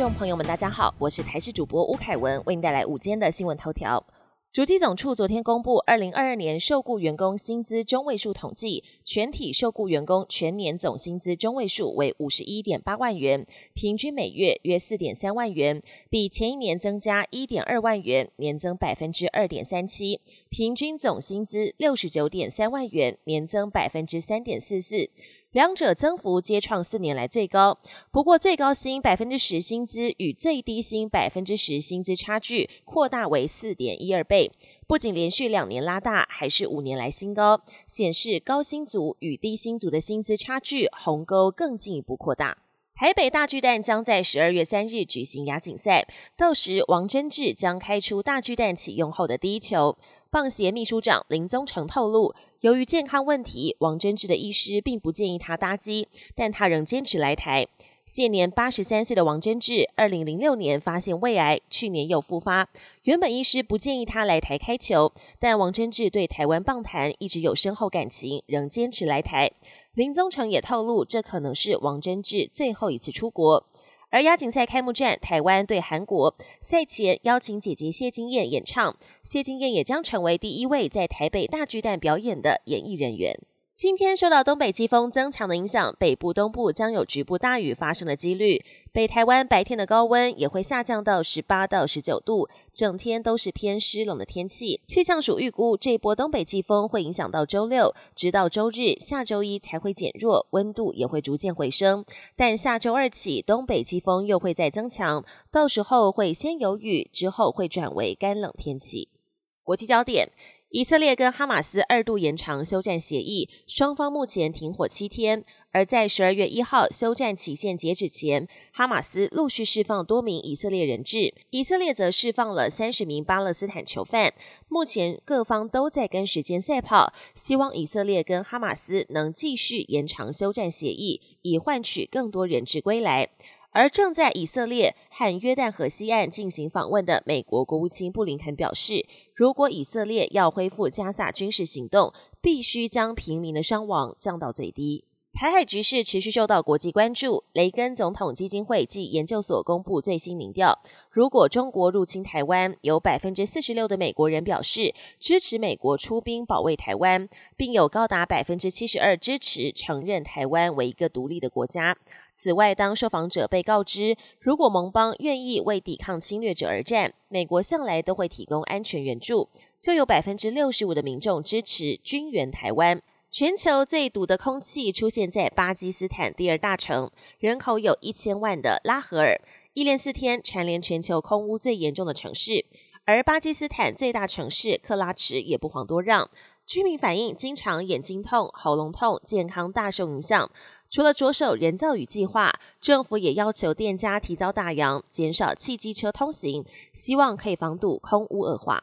众朋友们，大家好，我是台视主播吴凯文，为您带来午间的新闻头条。主机总处昨天公布，二零二二年受雇员工薪资中位数统计，全体受雇员工全年总薪资中位数为五十一点八万元，平均每月约四点三万元，比前一年增加一点二万元，年增百分之二点三七，平均总薪资六十九点三万元，年增百分之三点四四。两者增幅皆创四年来最高，不过最高薪百分之十薪资与最低薪百分之十薪资差距扩大为四点一二倍，不仅连续两年拉大，还是五年来新高，显示高薪族与低薪族的薪资差距鸿沟更进一步扩大。台北大巨蛋将在十二月三日举行亚锦赛，到时王贞治将开出大巨蛋启用后的第一球。棒协秘书长林宗成透露，由于健康问题，王贞治的医师并不建议他搭机，但他仍坚持来台。现年八十三岁的王贞治，二零零六年发现胃癌，去年又复发。原本医师不建议他来台开球，但王贞治对台湾棒坛一直有深厚感情，仍坚持来台。林宗成也透露，这可能是王贞治最后一次出国。而亚锦赛开幕战，台湾对韩国，赛前邀请姐姐谢金燕演唱，谢金燕也将成为第一位在台北大巨蛋表演的演艺人员。今天受到东北季风增强的影响，北部、东部将有局部大雨发生的几率。北台湾白天的高温也会下降到十八到十九度，整天都是偏湿冷的天气。气象署预估，这波东北季风会影响到周六，直到周日，下周一才会减弱，温度也会逐渐回升。但下周二起，东北季风又会再增强，到时候会先有雨，之后会转为干冷天气。国际焦点。以色列跟哈马斯二度延长休战协议，双方目前停火七天。而在十二月一号休战期限截止前，哈马斯陆续释放多名以色列人质，以色列则释放了三十名巴勒斯坦囚犯。目前各方都在跟时间赛跑，希望以色列跟哈马斯能继续延长休战协议，以换取更多人质归来。而正在以色列和约旦河西岸进行访问的美国国务卿布林肯表示，如果以色列要恢复加萨军事行动，必须将平民的伤亡降到最低。台海局势持续受到国际关注。雷根总统基金会暨研究所公布最新民调，如果中国入侵台湾，有百分之四十六的美国人表示支持美国出兵保卫台湾，并有高达百分之七十二支持承认台湾为一个独立的国家。此外，当受访者被告知，如果盟邦愿意为抵抗侵略者而战，美国向来都会提供安全援助，就有百分之六十五的民众支持军援台湾。全球最毒的空气出现在巴基斯坦第二大城，人口有一千万的拉合尔，一连四天蝉联全球空污最严重的城市。而巴基斯坦最大城市克拉池也不遑多让，居民反映经常眼睛痛、喉咙痛，健康大受影响。除了着手人造雨计划，政府也要求店家提早打烊，减少汽机车通行，希望可以防堵空污恶化。